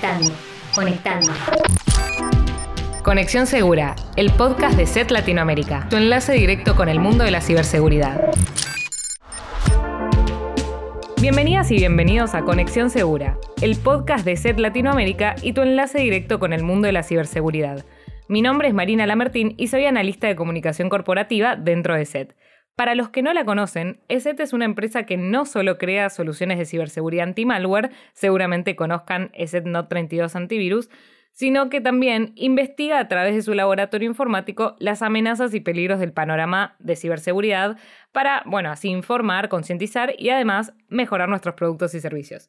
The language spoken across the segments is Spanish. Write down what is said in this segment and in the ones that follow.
Conectando, conectando. Conexión Segura, el podcast de SET Latinoamérica, tu enlace directo con el mundo de la ciberseguridad. Bienvenidas y bienvenidos a Conexión Segura, el podcast de SET Latinoamérica y tu enlace directo con el mundo de la ciberseguridad. Mi nombre es Marina Lamertín y soy analista de comunicación corporativa dentro de SET. Para los que no la conocen, ESET es una empresa que no solo crea soluciones de ciberseguridad anti-malware, seguramente conozcan ESET Note 32 Antivirus, sino que también investiga a través de su laboratorio informático las amenazas y peligros del panorama de ciberseguridad para, bueno, así informar, concientizar y además mejorar nuestros productos y servicios.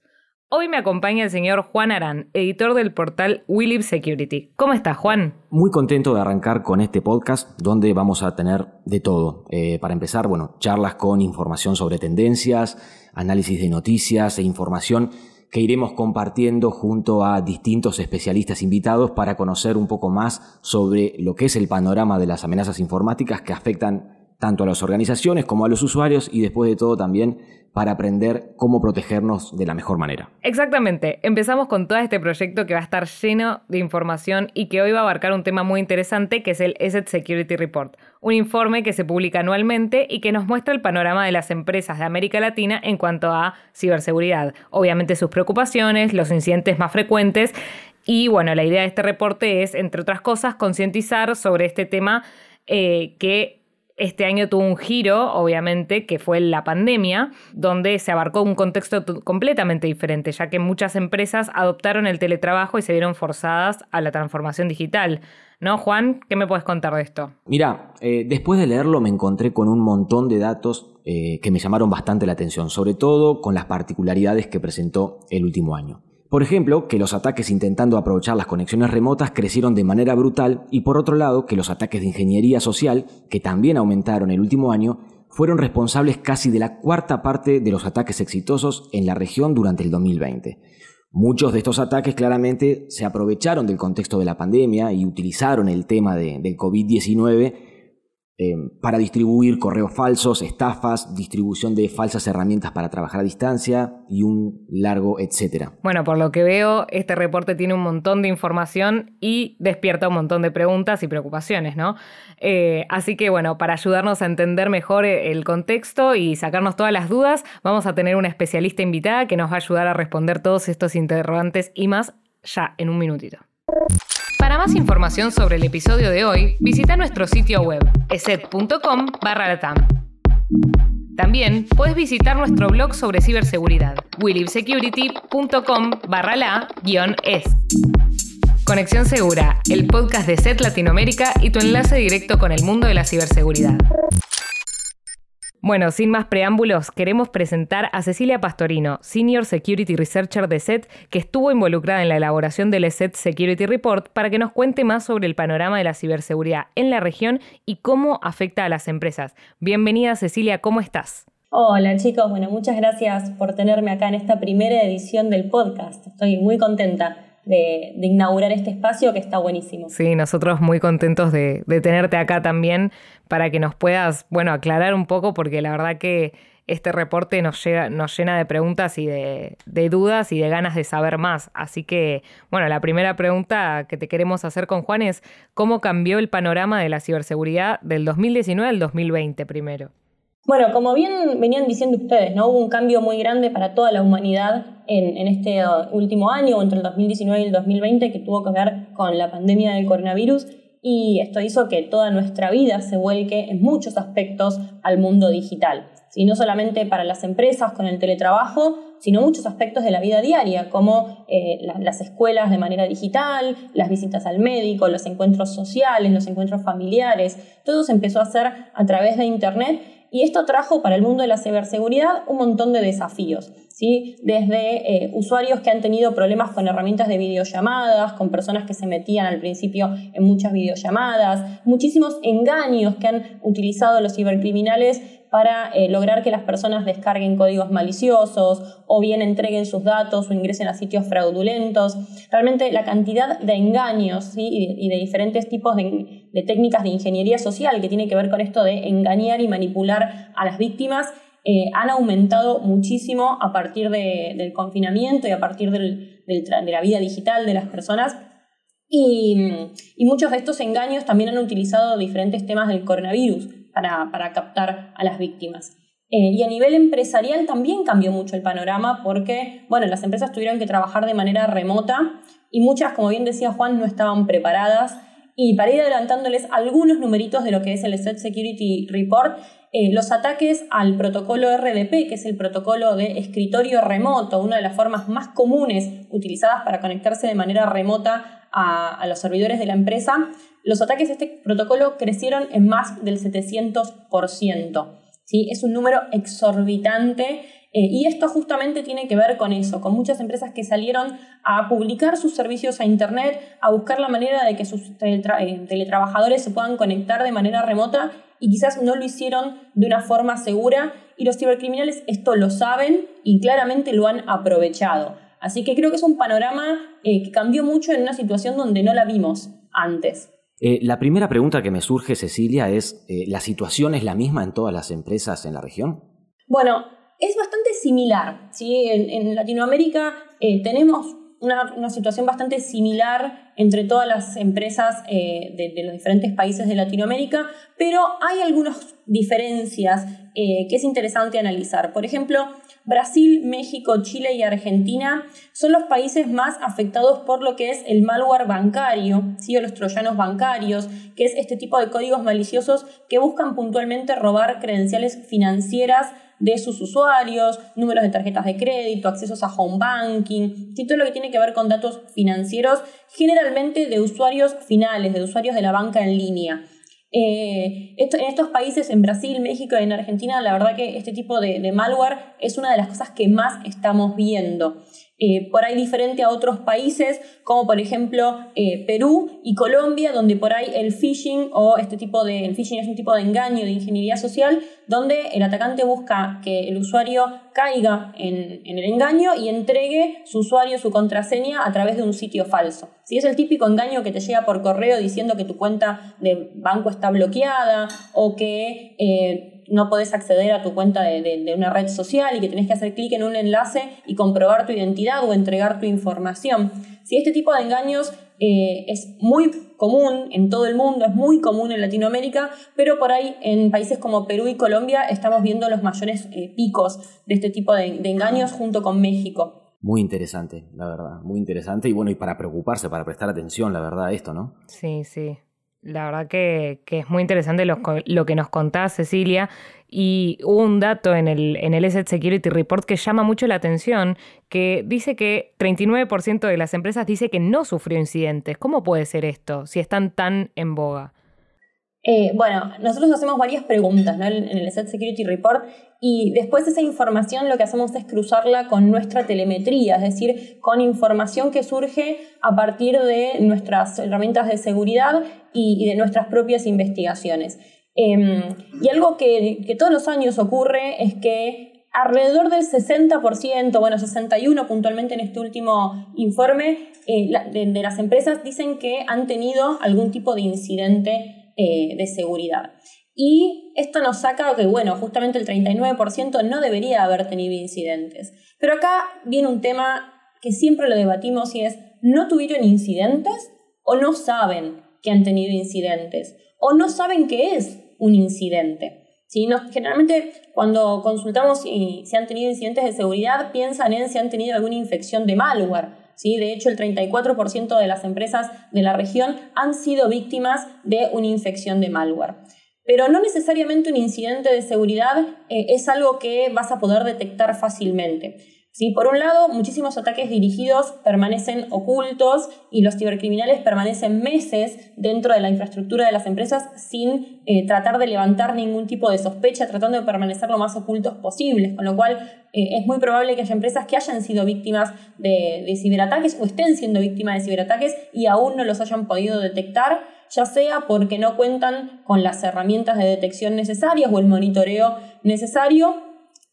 Hoy me acompaña el señor Juan Arán, editor del portal Willib Security. ¿Cómo estás, Juan? Muy contento de arrancar con este podcast donde vamos a tener de todo. Eh, para empezar, bueno, charlas con información sobre tendencias, análisis de noticias e información que iremos compartiendo junto a distintos especialistas invitados para conocer un poco más sobre lo que es el panorama de las amenazas informáticas que afectan tanto a las organizaciones como a los usuarios y después de todo también para aprender cómo protegernos de la mejor manera. Exactamente. Empezamos con todo este proyecto que va a estar lleno de información y que hoy va a abarcar un tema muy interesante que es el Asset Security Report, un informe que se publica anualmente y que nos muestra el panorama de las empresas de América Latina en cuanto a ciberseguridad. Obviamente sus preocupaciones, los incidentes más frecuentes y bueno, la idea de este reporte es, entre otras cosas, concientizar sobre este tema eh, que este año tuvo un giro, obviamente, que fue la pandemia, donde se abarcó un contexto completamente diferente, ya que muchas empresas adoptaron el teletrabajo y se vieron forzadas a la transformación digital. ¿No, Juan? ¿Qué me puedes contar de esto? Mira, eh, después de leerlo me encontré con un montón de datos eh, que me llamaron bastante la atención, sobre todo con las particularidades que presentó el último año. Por ejemplo, que los ataques intentando aprovechar las conexiones remotas crecieron de manera brutal y por otro lado que los ataques de ingeniería social, que también aumentaron el último año, fueron responsables casi de la cuarta parte de los ataques exitosos en la región durante el 2020. Muchos de estos ataques claramente se aprovecharon del contexto de la pandemia y utilizaron el tema de, del COVID-19 eh, para distribuir correos falsos, estafas, distribución de falsas herramientas para trabajar a distancia y un largo etcétera. Bueno, por lo que veo, este reporte tiene un montón de información y despierta un montón de preguntas y preocupaciones, ¿no? Eh, así que bueno, para ayudarnos a entender mejor eh, el contexto y sacarnos todas las dudas, vamos a tener una especialista invitada que nos va a ayudar a responder todos estos interrogantes y más ya en un minutito. Para más información sobre el episodio de hoy, visita nuestro sitio web eset.com latam. También puedes visitar nuestro blog sobre ciberseguridad, willibsecurity.com barra la-es. Conexión Segura, el podcast de SET Latinoamérica y tu enlace directo con el mundo de la ciberseguridad. Bueno, sin más preámbulos, queremos presentar a Cecilia Pastorino, Senior Security Researcher de SET, que estuvo involucrada en la elaboración del SET Security Report para que nos cuente más sobre el panorama de la ciberseguridad en la región y cómo afecta a las empresas. Bienvenida Cecilia, ¿cómo estás? Hola chicos, bueno, muchas gracias por tenerme acá en esta primera edición del podcast. Estoy muy contenta de, inaugurar este espacio que está buenísimo. Sí, nosotros muy contentos de, tenerte acá también para que nos puedas, bueno, aclarar un poco, porque la verdad que este reporte nos, nos llena de preguntas y de, de, dudas y de ganas de saber más. Así que, bueno, la primera pregunta que te queremos hacer con Juan es, ¿cómo cambió el panorama de la ciberseguridad del 2019 al 2020 primero? Bueno, como bien venían diciendo ustedes, ¿no? hubo un cambio muy grande para toda la humanidad en, este uh, último año, entre el 2019 y el 2020, que tuvo que ver con la pandemia del coronavirus, y esto hizo que toda nuestra vida se vuelque en muchos aspectos al mundo digital. Y no solamente para las empresas con el teletrabajo, sino muchos aspectos de la vida diaria, como eh, las escuelas de manera digital, las visitas al médico, los encuentros sociales, los encuentros familiares. Todo se empezó a hacer a través de Internet y esto trajo para el mundo de la ciberseguridad un montón de desafíos, ¿sí? desde eh, usuarios que han tenido problemas con herramientas de videollamadas, con personas que se metían al principio en muchas videollamadas, muchísimos engaños que han utilizado los cibercriminales para eh, lograr que las personas descarguen códigos maliciosos o bien entreguen sus datos o ingresen a sitios fraudulentos. Realmente la cantidad de engaños y, de, diferentes tipos de, técnicas de ingeniería social que tiene que ver con esto de engañar y manipular a las víctimas eh, han aumentado muchísimo a partir del confinamiento y a partir de la vida digital de las personas. Y, muchos de estos engaños también han utilizado diferentes temas del coronavirus para, captar a las víctimas. Eh, y a nivel empresarial también cambió mucho el panorama porque, bueno, las empresas tuvieron que trabajar de manera remota y muchas, como bien decía Juan, no estaban preparadas. Y para ir adelantándoles algunos numeritos de lo que es el State Security Report, eh, los ataques al protocolo RDP, que es el protocolo de escritorio remoto, una de las formas más comunes utilizadas para conectarse de manera remota a, los servidores de la empresa, los ataques a este protocolo crecieron en más del 700%. ¿sí? Es un número exorbitante eh, y esto justamente tiene que ver con eso, con muchas empresas que salieron a publicar sus servicios a Internet, a buscar la manera de que sus eh, teletrabajadores se puedan conectar de manera remota y quizás no lo hicieron de una forma segura y los cibercriminales esto lo saben y claramente lo han aprovechado. Así que creo que es un panorama eh, que cambió mucho en una situación donde no la vimos antes. Eh, la primera pregunta que me surge, Cecilia, es, eh, ¿la situación es la misma en todas las empresas en la región? Bueno, es bastante similar. ¿sí? En, Latinoamérica tenemos una, situación bastante similar entre todas las empresas de, los diferentes países de Latinoamérica, pero hay algunas diferencias que es interesante analizar. Por ejemplo, Brasil, México, Chile y Argentina son los países más afectados por lo que es el malware bancario, ¿sí? o los troyanos bancarios, que es este tipo de códigos maliciosos que buscan puntualmente robar credenciales financieras de sus usuarios, números de tarjetas de crédito, accesos a home banking, todo lo que tiene que ver con datos financieros, generalmente de usuarios finales, de usuarios de la banca en línea. Eh, en estos países, en Brasil, México y en Argentina, la verdad que este tipo de, malware es una de las cosas que más estamos viendo. Eh, por ahí diferente a otros países, como por ejemplo eh, Perú y Colombia, donde por ahí el phishing o este tipo de, el phishing es un tipo de engaño de ingeniería social, donde el atacante busca que el usuario caiga en, el engaño y entregue su usuario, su contraseña a través de un sitio falso. Si es el típico engaño que te llega por correo diciendo que tu cuenta de banco está bloqueada o que eh, no podés acceder a tu cuenta de, una red social y que tenés que hacer clic en un enlace y comprobar tu identidad o entregar tu información. Si este tipo de engaños eh, es muy común en todo el mundo, es muy común en Latinoamérica, pero por ahí en países como Perú y Colombia estamos viendo los mayores eh, picos de este tipo de, de engaños junto con México. Muy interesante, la verdad, muy interesante y bueno, y para preocuparse, para prestar atención, la verdad, a esto, ¿no? Sí, sí. La verdad que, es muy interesante lo, que nos contás, Cecilia. Y hubo un dato en el, en el Asset Security Report que llama mucho la atención, que dice que 39% de las empresas dice que no sufrió incidentes. ¿Cómo puede ser esto si están tan en boga? Eh, bueno, nosotros hacemos varias preguntas en el Asset Security Report y después esa información lo que hacemos es cruzarla con nuestra telemetría, es decir, con información que surge a partir de nuestras herramientas de seguridad y, de nuestras propias investigaciones. Em, y algo que, todos los años ocurre es que alrededor del 60%, bueno, 61% puntualmente en este último informe, eh, de, las empresas dicen que han tenido algún tipo de incidente eh, de seguridad. Y esto nos saca que, bueno, justamente el 39% no debería haber tenido incidentes. Pero acá viene un tema que siempre lo debatimos y es, ¿no tuvieron incidentes o no saben que han tenido incidentes? ¿O no saben qué es un incidente? ¿Sí? generalmente cuando consultamos si, si han tenido incidentes de seguridad, piensan en si han tenido alguna infección de malware. ¿Sí? De hecho, el 34% de las empresas de la región han sido víctimas de una infección de malware. Pero no necesariamente un incidente de seguridad eh, es algo que vas a poder detectar fácilmente. ¿Sí? Por un lado, muchísimos ataques dirigidos permanecen ocultos y los cibercriminales permanecen meses dentro de la infraestructura de las empresas sin eh, tratar de levantar ningún tipo de sospecha, tratando de permanecer lo más ocultos posibles, con lo cual eh, es muy probable que haya empresas que hayan sido víctimas de, de ciberataques o estén siendo víctimas de ciberataques y aún no los hayan podido detectar ya sea porque no cuentan con las herramientas de detección necesarias o el monitoreo necesario,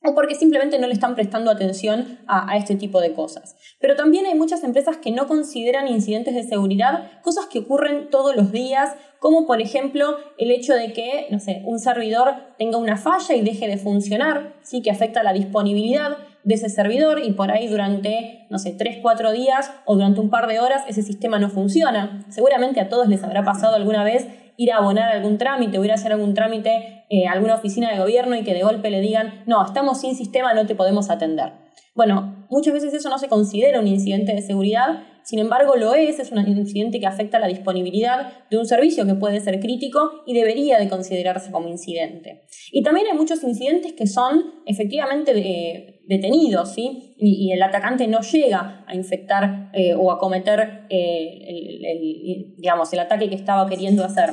o porque simplemente no le están prestando atención a, este tipo de cosas. Pero también hay muchas empresas que no consideran incidentes de seguridad cosas que ocurren todos los días, como por ejemplo el hecho de que, no sé, un servidor tenga una falla y deje de funcionar, sí que afecta la disponibilidad de ese servidor y por ahí durante, no sé, 3, 4 días o durante un par de horas ese sistema no funciona. Seguramente a todos les habrá pasado alguna vez ir a abonar algún trámite o ir a hacer algún trámite eh, a alguna oficina de gobierno y que de golpe le digan, no, estamos sin sistema, no te podemos atender. Bueno, muchas veces eso no se considera un incidente de seguridad, sin embargo lo es, es un incidente que afecta la disponibilidad de un servicio que puede ser crítico y debería de considerarse como incidente. Y también hay muchos incidentes que son efectivamente detenidos, ¿sí? Y, el atacante no llega a infectar eh, o a cometer eh, digamos, el ataque que estaba queriendo hacer.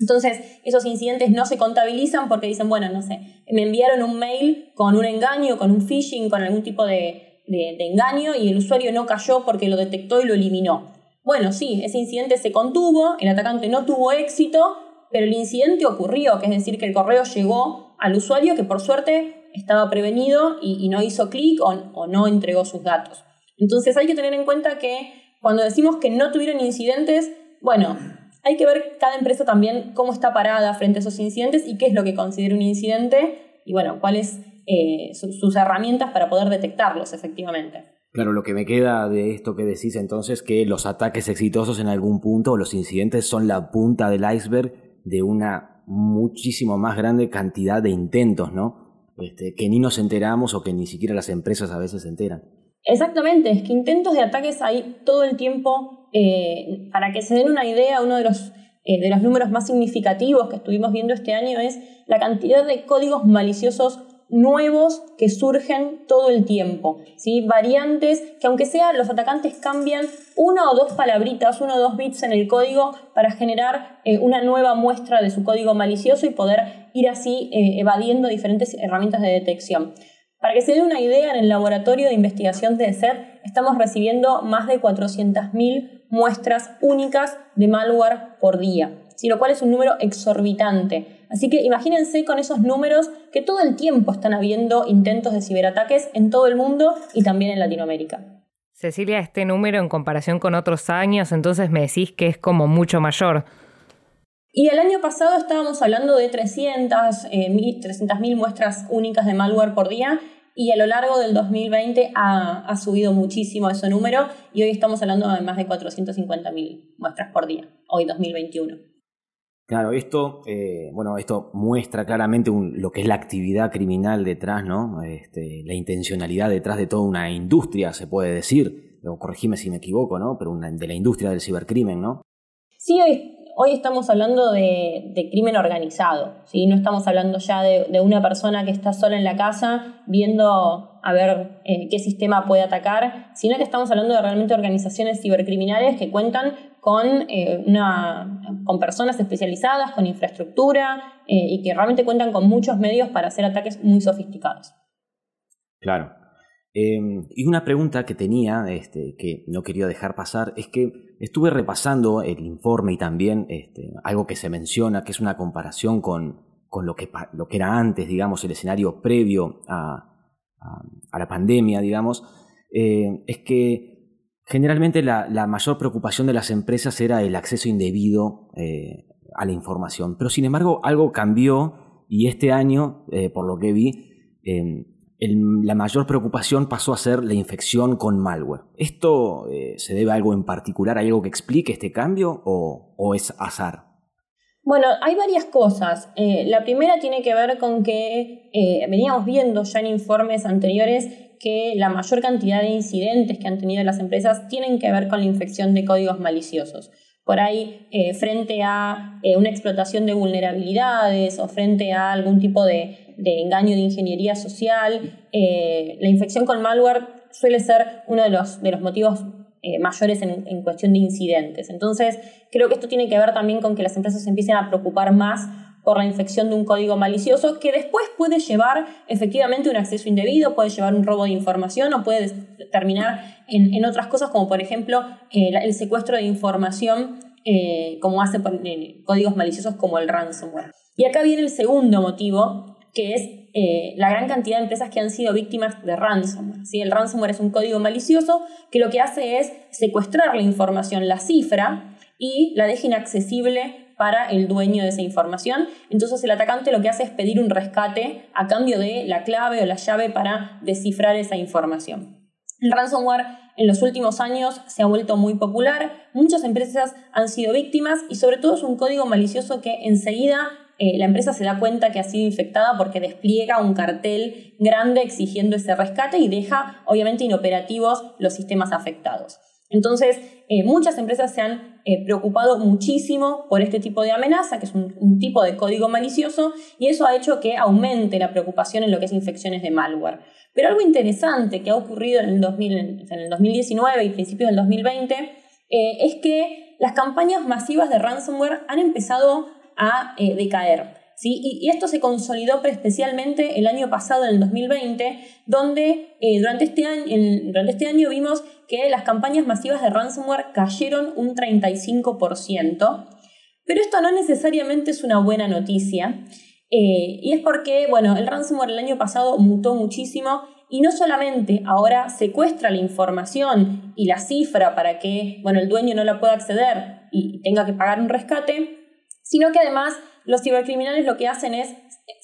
Entonces, esos incidentes no se contabilizan porque dicen, bueno, no sé, me enviaron un mail con un engaño, con un phishing, con algún tipo de, engaño y el usuario no cayó porque lo detectó y lo eliminó. Bueno, sí, ese incidente se contuvo, el atacante no tuvo éxito, pero el incidente ocurrió, que es decir, que el correo llegó al usuario que por suerte estaba prevenido y, no hizo clic o, o no entregó sus datos. Entonces hay que tener en cuenta que cuando decimos que no tuvieron incidentes, bueno, hay que ver cada empresa también cómo está parada frente a esos incidentes y qué es lo que considera un incidente y bueno, cuáles eh, sus herramientas para poder detectarlos efectivamente. Claro, lo que me queda de esto que decís entonces que los ataques exitosos en algún punto o los incidentes son la punta del iceberg de una muchísimo más grande cantidad de intentos, ¿no? Este, que ni nos enteramos o que ni siquiera las empresas a veces se enteran. Exactamente, es que intentos de ataques hay todo el tiempo eh, para que se den una idea, uno de los, eh, de los números más significativos que estuvimos viendo este año es la cantidad de códigos maliciosos nuevos que surgen todo el tiempo, ¿sí? variantes que aunque sea los atacantes cambian una o dos palabritas, uno o dos bits en el código para generar eh, una nueva muestra de su código malicioso y poder ir así evadiendo diferentes herramientas de detección. Para que se den una idea, en el laboratorio de investigación de SET estamos recibiendo más de 400.000 muestras únicas de malware por día, lo cual es un número exorbitante. Así que imagínense con esos números que todo el tiempo están habiendo intentos de ciberataques en todo el mundo y también en Latinoamérica. Cecilia, este número en comparación con otros años, entonces me decís que es como mucho mayor. Y el año pasado estábamos hablando de 300, eh, 300.000 muestras únicas de malware por día y a lo largo del 2020 ha, subido muchísimo ese número y hoy estamos hablando de más de 450.000 muestras por día, hoy 2021. Claro, esto, eh, bueno, esto muestra claramente lo que es la actividad criminal detrás, ¿no? Este, la intencionalidad detrás de toda una industria, se puede decir, corregime si me equivoco, ¿no? Pero de la industria del cibercrimen, ¿no? Sí, hoy hoy estamos hablando de, crimen organizado, ¿sí? no estamos hablando ya de, una persona que está sola en la casa viendo a ver eh, qué sistema puede atacar, sino que estamos hablando de realmente organizaciones cibercriminales que cuentan con, eh, una, con personas especializadas, con infraestructura eh, y que realmente cuentan con muchos medios para hacer ataques muy sofisticados. Claro. Em, y una pregunta que tenía, este, que no quería dejar pasar, es que estuve repasando el informe y también este, algo que se menciona, que es una comparación con, lo, que, lo, que, era antes, digamos, el escenario previo a, la pandemia, digamos, eh, es que generalmente la, mayor preocupación de las empresas era el acceso indebido eh, a la información. Pero sin embargo, algo cambió y este año, eh, por lo que vi, em, la mayor preocupación pasó a ser la infección con malware. ¿Esto eh, se debe a algo en particular? ¿Hay algo que explique este cambio o, es azar? Bueno, hay varias cosas. La primera tiene que ver con que veníamos viendo ya en informes anteriores que la mayor cantidad de incidentes que han tenido las empresas tienen que ver con la infección de códigos maliciosos. Por ahí, frente a una explotación de vulnerabilidades o frente a algún tipo de de engaño de ingeniería social. Eh, la infección con malware suele ser uno de los, de los motivos eh, mayores en, cuestión de incidentes. Entonces, creo que esto tiene que ver también con que las empresas empiecen a preocupar más por la infección de un código malicioso que después puede llevar efectivamente un acceso indebido, puede llevar un robo de información o puede terminar en, otras cosas como por ejemplo eh, el secuestro de información como hace códigos maliciosos como el ransomware. Y acá viene el segundo motivo que es eh, la gran cantidad de empresas que han sido víctimas de ransomware. ¿sí? El ransomware es un código malicioso que lo que hace es secuestrar la información, la cifra, y la deja inaccesible para el dueño de esa información. Entonces el atacante lo que hace es pedir un rescate a cambio de la clave o la llave para descifrar esa información. El ransomware en los últimos años se ha vuelto muy popular, muchas empresas han sido víctimas y sobre todo es un código malicioso que enseguida eh, la empresa se da cuenta que ha sido infectada porque despliega un cartel grande exigiendo ese rescate y deja obviamente inoperativos los sistemas afectados. Entonces, eh, muchas empresas se han eh, preocupado muchísimo por este tipo de amenaza, que es un, tipo de código malicioso, y eso ha hecho que aumente la preocupación en lo que es infecciones de malware. Pero algo interesante que ha ocurrido en el, 2019 y principios del 2020 eh, es que las campañas masivas de ransomware han empezado a decaer. Y, esto se consolidó especialmente el año pasado, en el 2020, donde eh, durante, este año, durante este año vimos que las campañas masivas de ransomware cayeron un 35%, pero esto no necesariamente es una buena noticia. Eh, y es porque, bueno, el ransomware el año pasado mutó muchísimo y no solamente ahora secuestra la información y la cifra para que, bueno, el dueño no la pueda acceder y tenga que pagar un rescate, sino que además los cibercriminales lo que hacen es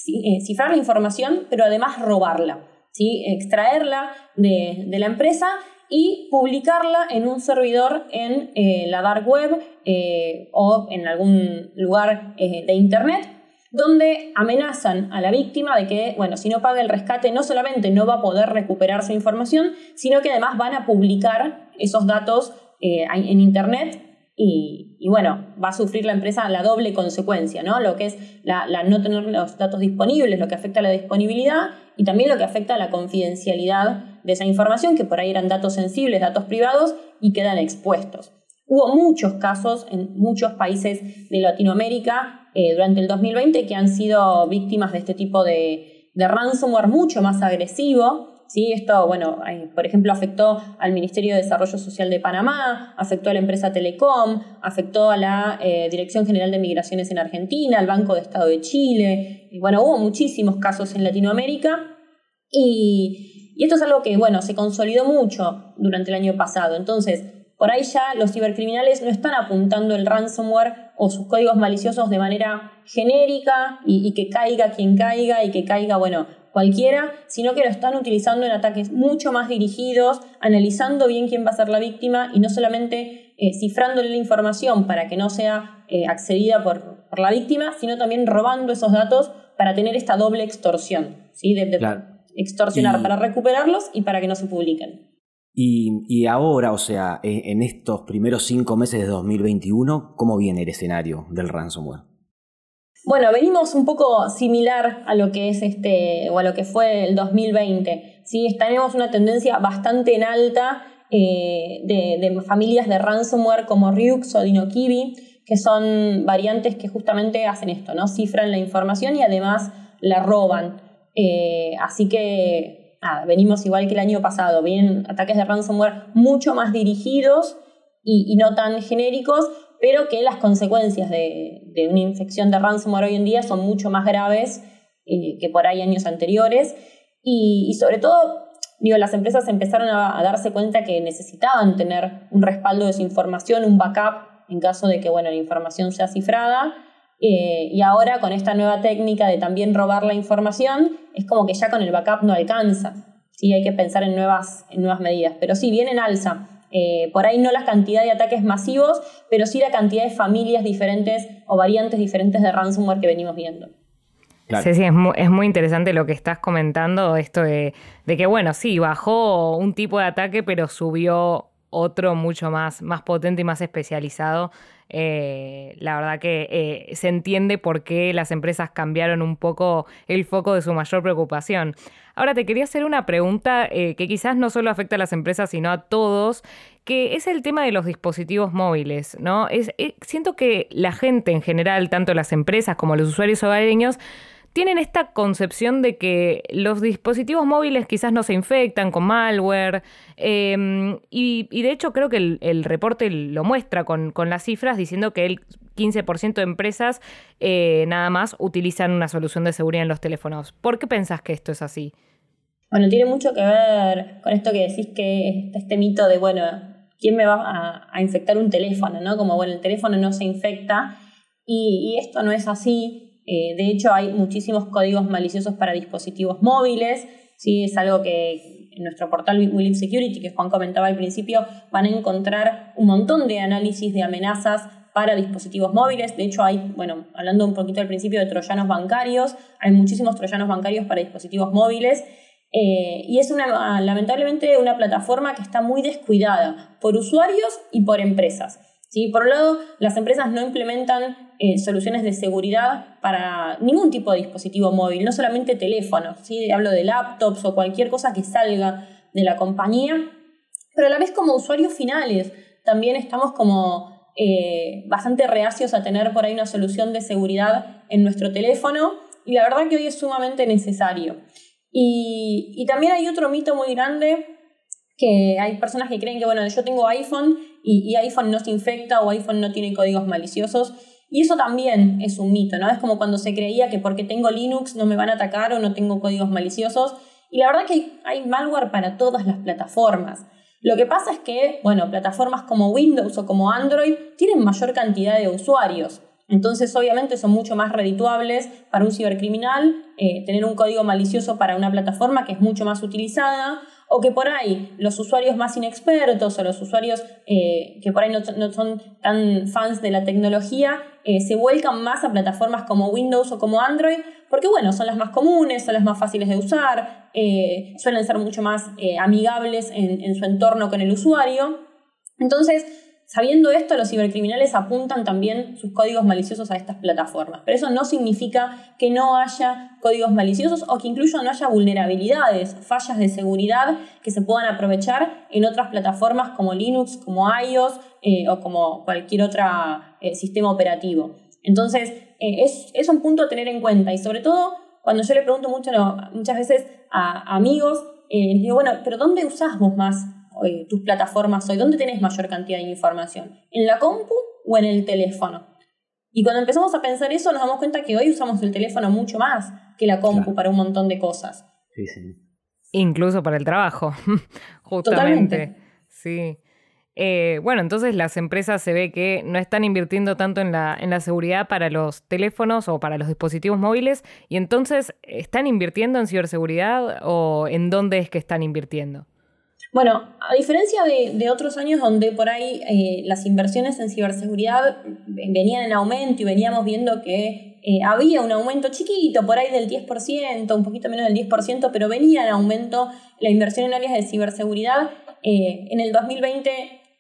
eh, cifrar la información, pero además robarla, ¿sí? extraerla de, la empresa y publicarla en un servidor en eh, la dark web eh, o en algún lugar de internet donde amenazan a la víctima de que, bueno, si no paga el rescate no solamente no va a poder recuperar su información, sino que además van a publicar esos datos en internet y, bueno, va a sufrir la empresa la doble consecuencia, ¿no? Lo que es la, no tener los datos disponibles, lo que afecta a la disponibilidad y también lo que afecta a la confidencialidad de esa información, que por ahí eran datos sensibles, datos privados y quedan expuestos. Hubo muchos casos en muchos países de Latinoamérica eh, durante el 2020 que han sido víctimas de este tipo de, de ransomware mucho más agresivo, ¿sí? Esto, bueno, por ejemplo, afectó al Ministerio de Desarrollo Social de Panamá, afectó a la empresa Telecom, afectó a la eh, Dirección General de Migraciones en Argentina, al Banco de Estado de Chile. Y bueno, hubo muchísimos casos en Latinoamérica y, y esto es algo que, bueno, se consolidó mucho durante el año pasado. Entonces, por ahí ya los cibercriminales no están apuntando el ransomware o sus códigos maliciosos de manera genérica y, y, que caiga quien caiga y que caiga, bueno, cualquiera, sino que lo están utilizando en ataques mucho más dirigidos, analizando bien quién va a ser la víctima y no solamente eh, cifrándole la información para que no sea eh, accedida por, la víctima, sino también robando esos datos para tener esta doble extorsión, ¿sí? de, extorsionar para recuperarlos y para que no se publiquen. Y, y, ahora, o sea, en estos primeros cinco meses de 2021, ¿cómo viene el escenario del ransomware? Bueno, venimos un poco similar a lo que es este, o a lo que fue el 2020. ¿sí? Tenemos una tendencia bastante en alta eh, de, familias de ransomware como Ryux o Dinokibi, que son variantes que justamente hacen esto, ¿no? Cifran la información y además la roban. Eh, así que venimos igual que el año pasado, vienen ataques de ransomware mucho más dirigidos y no tan genéricos, pero que las consecuencias de, una infección de ransomware hoy en día son mucho más graves eh, que por ahí años anteriores. Y, sobre todo, las empresas empezaron a, darse cuenta que necesitaban tener un respaldo de su información, un backup en caso de que bueno, la información sea cifrada. Eh, y ahora con esta nueva técnica de también robar la información, es como que ya con el backup no alcanza. Sí, hay que pensar en nuevas, en nuevas medidas. Pero sí, viene en alza. Eh, por ahí no la cantidad de ataques masivos, pero sí la cantidad de familias diferentes o variantes diferentes de ransomware que venimos viendo. Sí, sí, es muy, interesante lo que estás comentando, esto de, que, bueno, sí, bajó un tipo de ataque, pero subió otro mucho más, más potente y más especializado. Eh, la verdad que eh, se entiende por qué las empresas cambiaron un poco el foco de su mayor preocupación. Ahora te quería hacer una pregunta eh, que quizás no solo afecta a las empresas, sino a todos, que es el tema de los dispositivos móviles, ¿no? Es, siento que la gente en general, tanto las empresas como los usuarios hogareños, tienen esta concepción de que los dispositivos móviles quizás no se infectan con malware em, y, de hecho creo que el, reporte lo muestra con, las cifras diciendo que el 15% de empresas eh, nada más utilizan una solución de seguridad en los teléfonos. ¿Por qué pensás que esto es así? Bueno, tiene mucho que ver con esto que decís que este mito de, bueno, ¿quién me va a, infectar un teléfono? ¿no? Como, bueno, el teléfono no se infecta y, esto no es así. Eh, de hecho, hay muchísimos códigos maliciosos para dispositivos móviles. ¿sí? Es algo que en nuestro portal Will Security, que Juan comentaba al principio, van a encontrar un montón de análisis de amenazas para dispositivos móviles. De hecho, hay, bueno, hablando un poquito al principio de troyanos bancarios, hay muchísimos troyanos bancarios para dispositivos móviles. Eh, y es una, lamentablemente una plataforma que está muy descuidada por usuarios y por empresas. ¿sí? Por un lado, las empresas no implementan eh, soluciones de seguridad para ningún tipo de dispositivo móvil, no solamente teléfonos, ¿sí? hablo de laptops o cualquier cosa que salga de la compañía, pero a la vez como usuarios finales también estamos como eh, bastante reacios a tener por ahí una solución de seguridad en nuestro teléfono y la verdad que hoy es sumamente necesario. Y, también hay otro mito muy grande que hay personas que creen que, bueno, yo tengo iPhone y, iPhone no se infecta o iPhone no tiene códigos maliciosos. Y eso también es un mito, ¿no? Es como cuando se creía que porque tengo Linux no me van a atacar o no tengo códigos maliciosos. Y la verdad que hay malware para todas las plataformas. Lo que pasa es que, bueno, plataformas como Windows o como Android tienen mayor cantidad de usuarios. Entonces, obviamente, son mucho más redituables para un cibercriminal eh, tener un código malicioso para una plataforma que es mucho más utilizada o que por ahí los usuarios más inexpertos o los usuarios eh, que por ahí no, son tan fans de la tecnología eh, se vuelcan más a plataformas como Windows o como Android porque bueno, son las más comunes, son las más fáciles de usar, suelen ser mucho más amigables en su entorno con el usuario. Entonces, Sabiendo esto, los cibercriminales apuntan también sus códigos maliciosos a estas plataformas, pero eso no significa que no haya códigos maliciosos o que incluso no haya vulnerabilidades, fallas de seguridad que se puedan aprovechar en otras plataformas como Linux, como iOS eh, o como cualquier otro eh, sistema operativo. Entonces, eh, es, un punto a tener en cuenta y sobre todo cuando yo le pregunto muchas veces a amigos, les digo, bueno, pero ¿dónde usás más tus plataformas hoy? ¿Dónde tenés mayor cantidad de información? ¿En la compu o en el teléfono? Y cuando empezamos a pensar eso, nos damos cuenta que hoy usamos el teléfono mucho más que la compu para un montón de cosas. Sí, sí. Incluso para el trabajo, justamente. Sí. Eh, bueno, entonces las empresas se ve que no están invirtiendo tanto en la, en la seguridad para los teléfonos o para los dispositivos móviles y entonces están invirtiendo en ciberseguridad o en dónde es que están invirtiendo. Bueno, a diferencia de, otros años donde por ahí eh, las inversiones en ciberseguridad venían en aumento y veníamos viendo que eh, había un aumento chiquito, por ahí del 10%, un poquito menos del 10%, pero venía en aumento la inversión en áreas de ciberseguridad, eh, en el 2020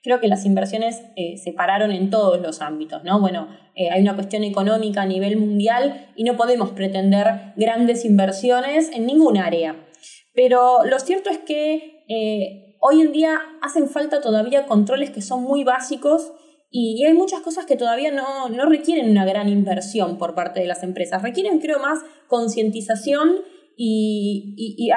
creo que las inversiones se pararon en todos los ámbitos, ¿no? Bueno, hay una cuestión económica a nivel mundial y no podemos pretender grandes inversiones en ningún área. Pero lo cierto es que eh, hoy en día hacen falta todavía controles que son muy básicos y, hay muchas cosas que todavía no, requieren una gran inversión por parte de las empresas. Requieren, creo, más concientización y,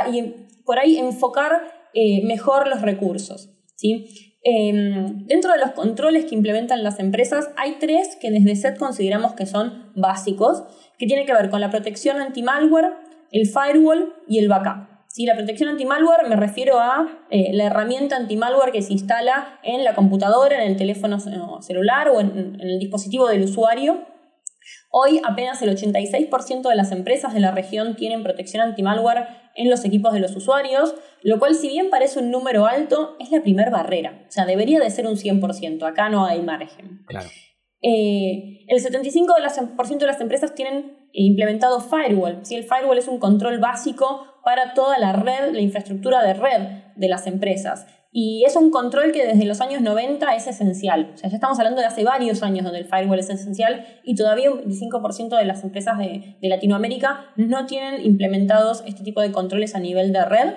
por ahí enfocar eh, mejor los recursos. ¿sí? Em, dentro de los controles que implementan las empresas, hay tres que desde SET consideramos que son básicos, que tienen que ver con la protección anti-malware, el firewall y el backup. Si la protección anti-malware me refiero a eh, la herramienta anti-malware que se instala en la computadora, en el teléfono celular o en, el dispositivo del usuario. Hoy apenas el 86% de las empresas de la región tienen protección anti-malware en los equipos de los usuarios, lo cual si bien parece un número alto, es la primera barrera. O sea, debería de ser un 100%, acá no hay margen. Claro. Eh, el 75% de las empresas tienen implementado firewall. Si El firewall es un control básico para toda la red, la infraestructura de red de las empresas. Y es un control que desde los años 90 es esencial. O sea, ya estamos hablando de hace varios años donde el firewall es esencial y todavía un 25% de las empresas de, Latinoamérica no tienen implementados este tipo de controles a nivel de red.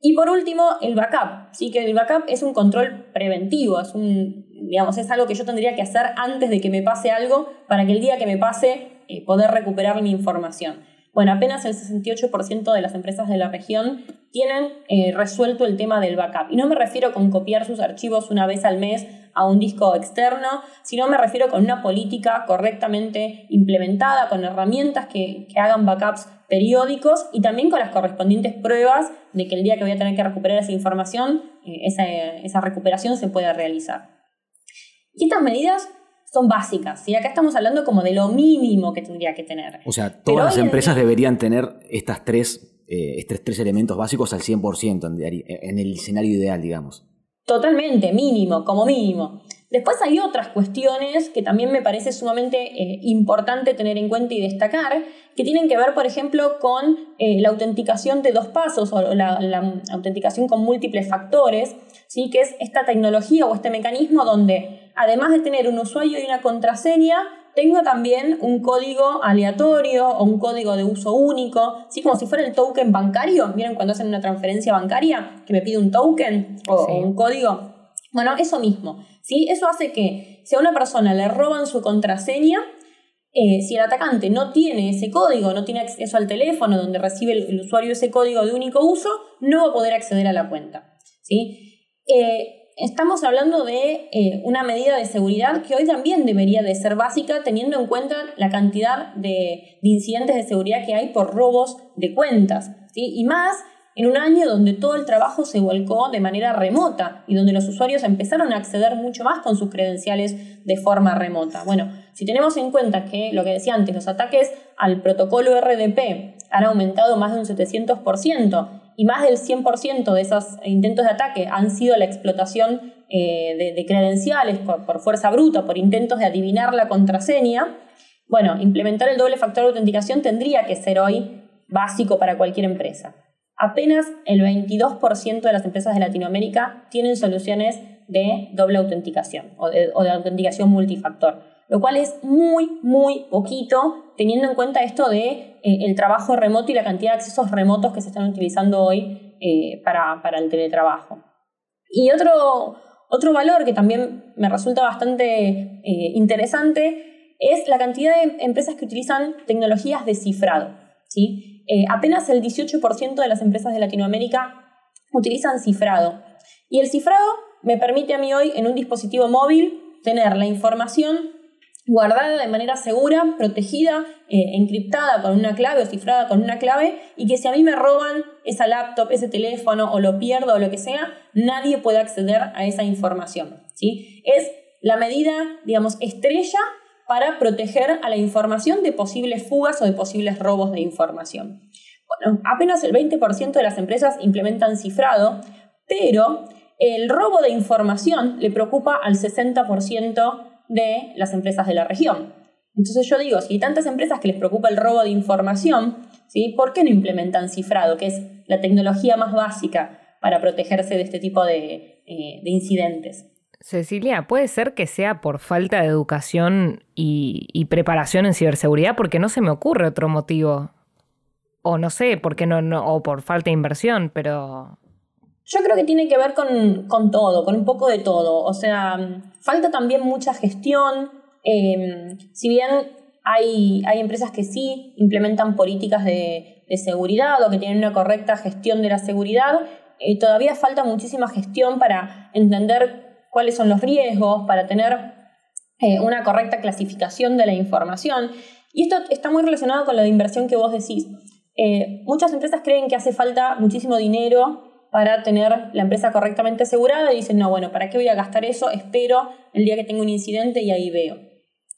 Y por último, el backup. Sí que el backup es un control preventivo, es un, digamos, es algo que yo tendría que hacer antes de que me pase algo para que el día que me pase eh, poder recuperar mi información. Bueno, apenas el 68% de las empresas de la región tienen eh, resuelto el tema del backup. Y no me refiero con copiar sus archivos una vez al mes a un disco externo, sino me refiero con una política correctamente implementada, con herramientas que, hagan backups periódicos y también con las correspondientes pruebas de que el día que voy a tener que recuperar esa información, eh, esa, esa recuperación se pueda realizar. Y estas medidas son básicas. Y acá estamos hablando como de lo mínimo que tendría que tener. O sea, todas las empresas deberían tener estas tres, eh, estos tres elementos básicos al 100% en, el escenario ideal, digamos. Totalmente, mínimo, como mínimo. Después hay otras cuestiones que también me parece sumamente eh, importante tener en cuenta y destacar, que tienen que ver, por ejemplo, con eh, la autenticación de dos pasos o la, la, autenticación con múltiples factores, ¿sí? que es esta tecnología o este mecanismo donde además de tener un usuario y una contraseña, tengo también un código aleatorio o un código de uso único, ¿sí? como si fuera el token bancario. ¿Vieron cuando hacen una transferencia bancaria que me pide un token o, un código? Bueno, eso mismo. ¿sí? Eso hace que si a una persona le roban su contraseña, eh, si el atacante no tiene ese código, no tiene acceso al teléfono donde recibe el, usuario ese código de único uso, no va a poder acceder a la cuenta. ¿sí? Eh, estamos hablando de eh, una medida de seguridad que hoy también debería de ser básica teniendo en cuenta la cantidad de, incidentes de seguridad que hay por robos de cuentas. ¿sí? Y más en un año donde todo el trabajo se volcó de manera remota y donde los usuarios empezaron a acceder mucho más con sus credenciales de forma remota. Bueno, si tenemos en cuenta que lo que decía antes, los ataques al protocolo RDP han aumentado más de un 700%, y más del 100% de esos intentos de ataque han sido la explotación eh, de, credenciales por, fuerza bruta, por intentos de adivinar la contraseña, bueno, implementar el doble factor de autenticación tendría que ser hoy básico para cualquier empresa. Apenas el 22% de las empresas de Latinoamérica tienen soluciones de doble autenticación o de, o de autenticación multifactor lo cual es muy, muy poquito teniendo en cuenta esto de eh, el trabajo remoto y la cantidad de accesos remotos que se están utilizando hoy eh, para, el teletrabajo. Y otro, otro valor que también me resulta bastante eh, interesante es la cantidad de empresas que utilizan tecnologías de cifrado. ¿sí? apenas el 18% de las empresas de Latinoamérica utilizan cifrado. Y el cifrado me permite a mí hoy en un dispositivo móvil tener la información guardada de manera segura, protegida, eh, encriptada con una clave o cifrada con una clave y que si a mí me roban esa laptop, ese teléfono o lo pierdo o lo que sea, nadie puede acceder a esa información. ¿sí? Es la medida, digamos, estrella para proteger a la información de posibles fugas o de posibles robos de información. Bueno, apenas el 20% de las empresas implementan cifrado, pero el robo de información le preocupa al 60% de las empresas de la región. Entonces yo digo, si hay tantas empresas que les preocupa el robo de información, ¿sí? ¿por qué no implementan cifrado, que es la tecnología más básica para protegerse de este tipo de, eh, incidentes? Cecilia, ¿puede ser que sea por falta de educación y, preparación en ciberseguridad? Porque no se me ocurre otro motivo. O no sé, porque no, no, o por falta de inversión, pero yo creo que tiene que ver con, todo, con un poco de todo. O sea, falta también mucha gestión. Em, si bien hay, hay, empresas que sí implementan políticas de, seguridad o que tienen una correcta gestión de la seguridad, eh, todavía falta muchísima gestión para entender cuáles son los riesgos, para tener eh, una correcta clasificación de la información. Y esto está muy relacionado con la inversión que vos decís. Eh, muchas empresas creen que hace falta muchísimo dinero para tener la empresa correctamente asegurada y dicen, no, bueno, ¿para qué voy a gastar eso? Espero el día que tengo un incidente y ahí veo.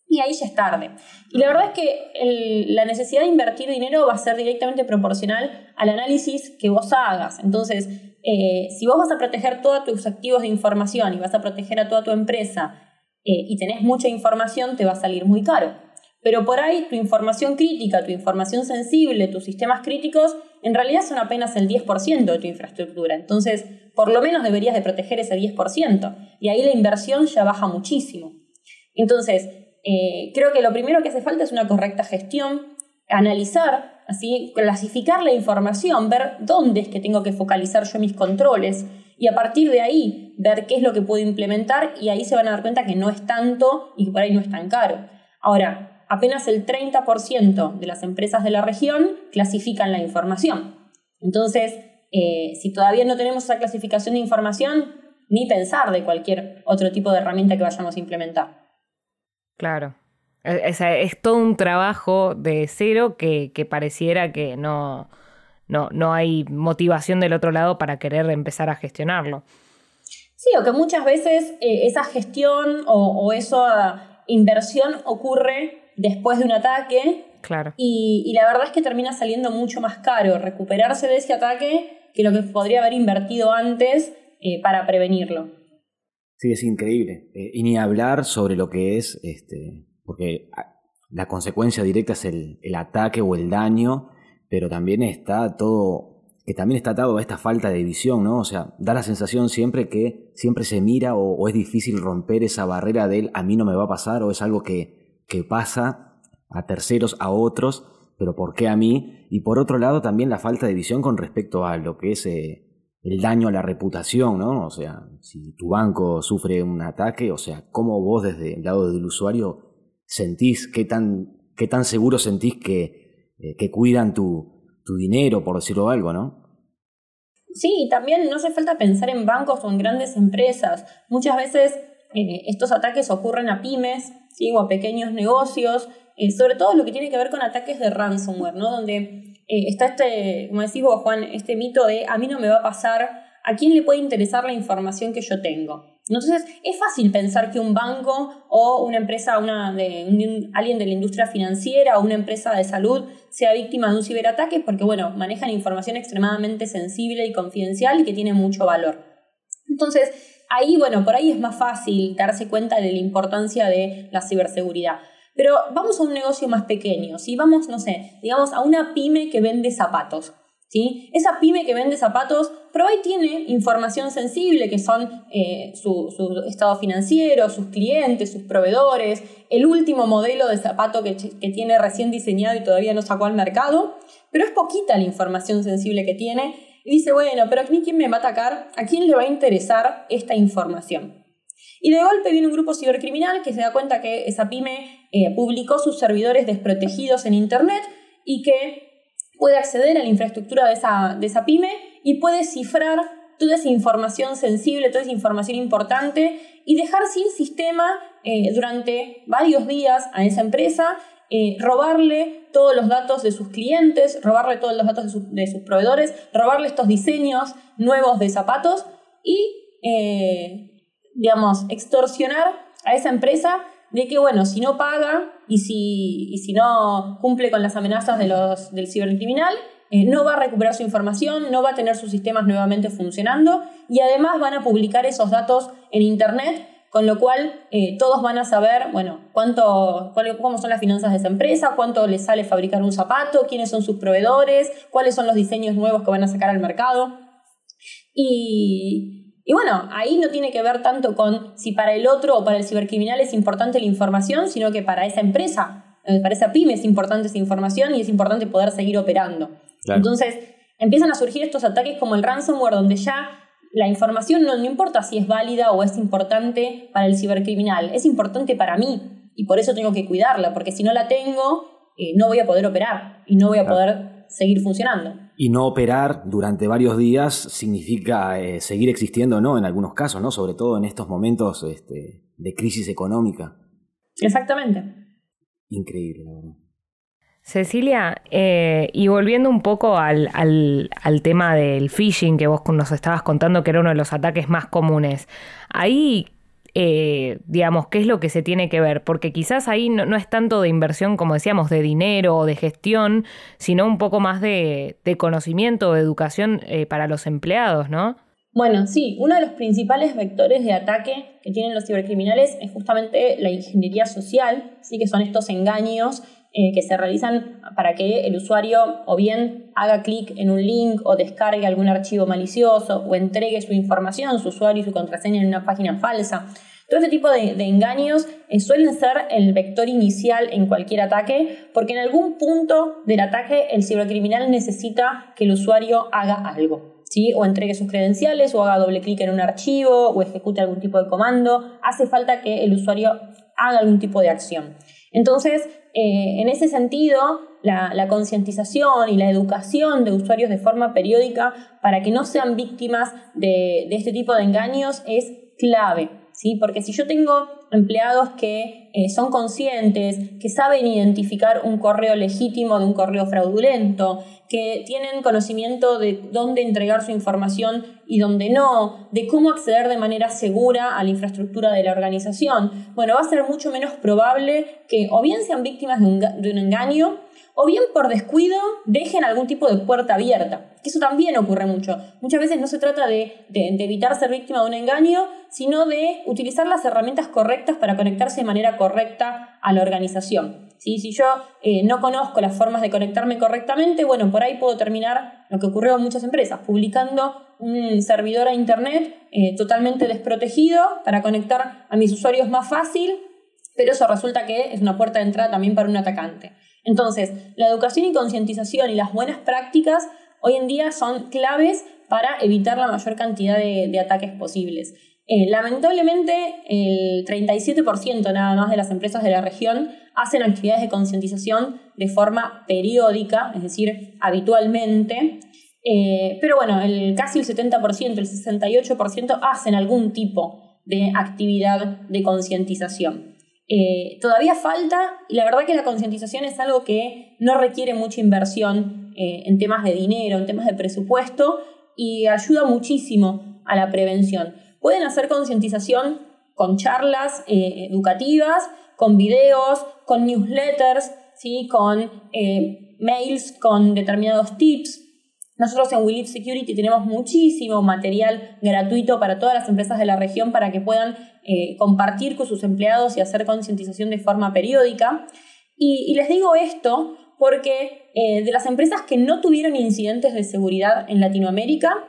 Y ahí ya es tarde. Y la verdad es que la necesidad de invertir dinero va a ser directamente proporcional al análisis que vos hagas. Entonces, eh, si vos vas a proteger todos tus activos de información y vas a proteger a toda tu empresa eh, y tenés mucha información, te va a salir muy caro. Pero por ahí tu información crítica, tu información sensible, tus sistemas críticos en realidad son apenas el 10% de tu infraestructura. Entonces, por lo menos deberías de proteger ese 10%. Y ahí la inversión ya baja muchísimo. Entonces, eh, creo que lo primero que hace falta es una correcta gestión, analizar, así, clasificar la información, ver dónde es que tengo que focalizar yo mis controles y a partir de ahí ver qué es lo que puedo implementar y ahí se van a dar cuenta que no es tanto y que por ahí no es tan caro. Ahora, apenas el 30% de las empresas de la región clasifican la información. Entonces, eh, si todavía no tenemos esa clasificación de información, ni pensar de cualquier otro tipo de herramienta que vayamos a implementar. Claro. Es, es todo un trabajo de cero que, pareciera que no, no, no hay motivación del otro lado para querer empezar a gestionarlo. Sí, o que muchas veces eh, esa gestión o, esa inversión ocurre después de un ataque. Claro. Y, la verdad es que termina saliendo mucho más caro recuperarse de ese ataque que lo que podría haber invertido antes eh, para prevenirlo. Sí, es increíble. Eh, y ni hablar sobre lo que es, este, porque la consecuencia directa es el, el ataque o el daño, pero también está todo que también está atado a esta falta de visión, ¿no? O sea, da la sensación siempre que siempre se mira o, es difícil romper esa barrera del a mí no me va a pasar o es algo que, que pasa a terceros, a otros, pero ¿por qué a mí? Y por otro lado también la falta de visión con respecto a lo que es eh, el daño a la reputación, ¿no? O sea, si tu banco sufre un ataque, o sea, ¿cómo vos desde el lado del usuario sentís, qué tan, qué tan seguro sentís que, eh, que cuidan tu, tu dinero, por decirlo algo, ¿no? Sí, también no hace falta pensar en bancos o en grandes empresas. Muchas veces eh, estos ataques ocurren a pymes ¿sí? o a pequeños negocios, eh, sobre todo lo que tiene que ver con ataques de ransomware, ¿no? donde eh, está este, como decís vos, Juan, este mito de a mí no me va a pasar, ¿a quién le puede interesar la información que yo tengo? Entonces, es fácil pensar que un banco o una empresa, una alguien de la industria financiera o una empresa de salud sea víctima de un ciberataque porque, bueno, manejan información extremadamente sensible y confidencial y que tiene mucho valor. Entonces, ahí, bueno, por ahí es más fácil darse cuenta de la importancia de la ciberseguridad. Pero vamos a un negocio más pequeño, si vamos, no sé, digamos a una pyme que vende zapatos. ¿Sí? Esa pyme que vende zapatos, pero ahí tiene información sensible que son eh, su, estado financiero, sus clientes, sus proveedores, el último modelo de zapato que, que, tiene recién diseñado y todavía no sacó al mercado, pero es poquita la información sensible que tiene y dice, bueno, pero ¿a quién me va a atacar? ¿A quién le va a interesar esta información? Y de golpe viene un grupo cibercriminal que se da cuenta que esa pyme eh, publicó sus servidores desprotegidos en Internet y que puede acceder a la infraestructura de esa, de esa pyme y puede cifrar toda esa información sensible, toda esa información importante y dejar sin sistema eh, durante varios días a esa empresa, eh, robarle todos los datos de sus clientes, robarle todos los datos de, sus proveedores, robarle estos diseños nuevos de zapatos y, eh, digamos, extorsionar a esa empresa de que, bueno, si no paga y si, y si no cumple con las amenazas de los, del cibercriminal, eh, no va a recuperar su información, no va a tener sus sistemas nuevamente funcionando y además van a publicar esos datos en Internet, con lo cual eh, todos van a saber, bueno, cuánto, cómo son las finanzas de esa empresa, cuánto les sale fabricar un zapato, quiénes son sus proveedores, cuáles son los diseños nuevos que van a sacar al mercado. Y, y bueno, ahí no tiene que ver tanto con si para el otro o para el cibercriminal es importante la información, sino que para esa empresa, eh, para esa pyme es importante esa información y es importante poder seguir operando. Entonces, empiezan a surgir estos ataques como el ransomware, donde ya la información no, importa si es válida o es importante para el cibercriminal, es importante para mí y por eso tengo que cuidarla, porque si no la tengo, eh, no voy a poder operar y no voy a poder seguir funcionando. Y no operar durante varios días significa eh, seguir existiendo, ¿no? En algunos casos, ¿no? Sobre todo en estos momentos este, de crisis económica. Exactamente. Increíble, la verdad. Cecilia, eh, y volviendo un poco al, al, al, tema del phishing que vos nos estabas contando, que era uno de los ataques más comunes, ahí eh, digamos, qué es lo que se tiene que ver, porque quizás ahí no, es tanto de inversión, como decíamos, de dinero o de gestión, sino un poco más de, conocimiento o de educación eh, para los empleados, ¿no? Bueno, sí, uno de los principales vectores de ataque que tienen los cibercriminales es justamente la ingeniería social, ¿sí? que son estos engaños eh, que se realizan para que el usuario o bien haga clic en un link o descargue algún archivo malicioso o entregue su información, su usuario y su contraseña en una página falsa. Todo este tipo de, engaños eh, suelen ser el vector inicial en cualquier ataque, porque en algún punto del ataque el cibercriminal necesita que el usuario haga algo. ¿Sí? o entregue sus credenciales, o haga doble clic en un archivo, o ejecute algún tipo de comando. Hace falta que el usuario haga algún tipo de acción. Entonces, eh, en ese sentido, la, concientización y la educación de usuarios de forma periódica para que no sean víctimas de, de este tipo de engaños es clave. ¿Sí? Porque si yo tengo empleados que eh, son conscientes, que saben identificar un correo legítimo de un correo fraudulento, que tienen conocimiento de dónde entregar su información y dónde no, de cómo acceder de manera segura a la infraestructura de la organización, bueno, va a ser mucho menos probable que o bien sean víctimas de un, de un engaño o bien por descuido dejen algún tipo de puerta abierta, que eso también ocurre mucho. Muchas veces no se trata de, evitar ser víctima de un engaño, sino de utilizar las herramientas correctas para conectarse de manera correcta a la organización. Si yo eh, no conozco las formas de conectarme correctamente, bueno, por ahí puedo terminar lo que ocurrió en muchas empresas, publicando un servidor a Internet eh, totalmente desprotegido para conectar a mis usuarios más fácil, pero eso resulta que es una puerta de entrada también para un atacante. Entonces, la educación y concientización y las buenas prácticas hoy en día son claves para evitar la mayor cantidad de, ataques posibles. Eh, lamentablemente, el 37% nada más de las empresas de la región hacen actividades de concientización de forma periódica, es decir, habitualmente. Eh, pero bueno, el, casi el 70%, el 68% hacen algún tipo de actividad de concientización. Eh, todavía falta, y la verdad que la concientización es algo que no requiere mucha inversión eh, en temas de dinero, en temas de presupuesto, y ayuda muchísimo a la prevención. Pueden hacer concientización con charlas eh, educativas, con videos, con newsletters, ¿sí? con mails con determinados tips, nosotros en We Security tenemos muchísimo material gratuito para todas las empresas de la región para que puedan eh, compartir con sus empleados y hacer concientización de forma periódica. Y, les digo esto porque eh, de las empresas que no tuvieron incidentes de seguridad en Latinoamérica,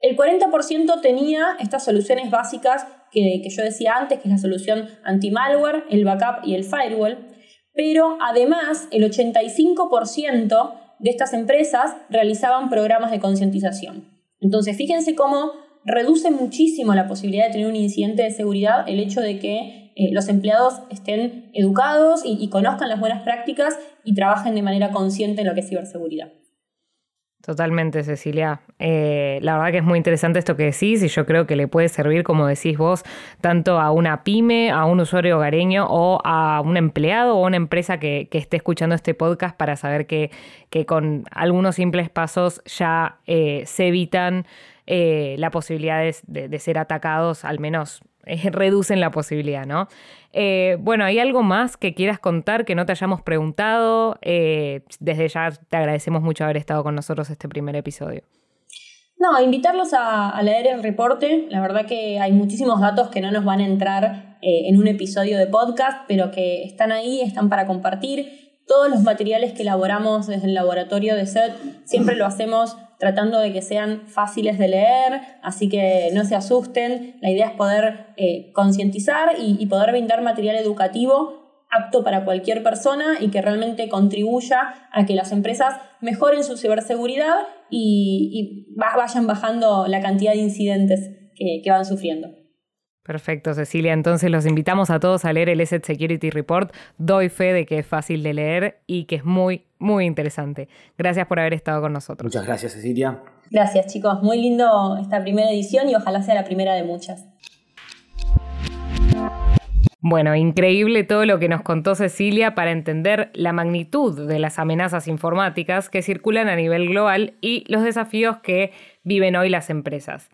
el 40% tenía estas soluciones básicas que, que yo decía antes, que es la solución anti-malware, el backup y el firewall. Pero además, el 85% de estas empresas realizaban programas de concientización. Entonces, fíjense cómo reduce muchísimo la posibilidad de tener un incidente de seguridad el hecho de que eh, los empleados estén educados y, conozcan las buenas prácticas y trabajen de manera consciente en lo que es ciberseguridad. Totalmente, Cecilia. Eh, la verdad que es muy interesante esto que decís y yo creo que le puede servir, como decís vos, tanto a una pyme, a un usuario hogareño o a un empleado o una empresa que, esté escuchando este podcast para saber que, que con algunos simples pasos ya eh, se evitan eh, la posibilidad de, ser atacados, al menos reducen la posibilidad, ¿no? Eh, bueno, ¿hay algo más que quieras contar que no te hayamos preguntado? Eh, desde ya te agradecemos mucho haber estado con nosotros este primer episodio. No, invitarlos a, leer el reporte. La verdad que hay muchísimos datos que no nos van a entrar en un episodio de podcast, pero que están ahí, están para compartir. Todos los materiales que elaboramos desde el laboratorio de SET siempre lo hacemos tratando de que sean fáciles de leer, así que no se asusten. La idea es poder eh, concientizar y, poder brindar material educativo apto para cualquier persona y que realmente contribuya a que las empresas mejoren su ciberseguridad y, vayan bajando la cantidad de incidentes que van sufriendo. Perfecto, Cecilia. Entonces los invitamos a todos a leer el Asset Security Report. Doy fe de que es fácil de leer y que es muy, muy interesante. Gracias por haber estado con nosotros. Muchas gracias, Cecilia. Gracias, chicos. Muy lindo esta primera edición y ojalá sea la primera de muchas. Bueno, increíble todo lo que nos contó Cecilia para entender la magnitud de las amenazas informáticas que circulan a nivel global y los desafíos que viven hoy las empresas.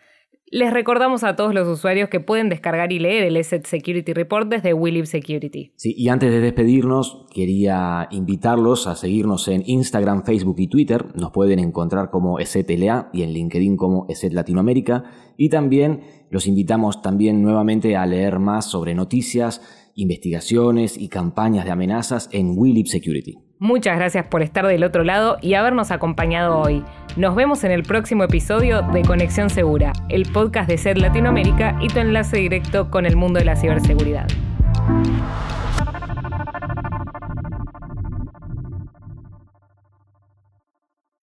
Les recordamos a todos los usuarios que pueden descargar y leer el ESET Security Report desde Willib Security. Sí, y antes de despedirnos, quería invitarlos a seguirnos en Instagram, Facebook y Twitter. Nos pueden encontrar como ESETLA y en LinkedIn como ESET Latinoamérica. Y también los invitamos también nuevamente a leer más sobre noticias, investigaciones y campañas de amenazas en Willib Security. Muchas gracias por estar del otro lado y habernos acompañado hoy. Nos vemos en el próximo episodio de Conexión Segura, el podcast de SED Latinoamérica y tu enlace directo con el mundo de la ciberseguridad.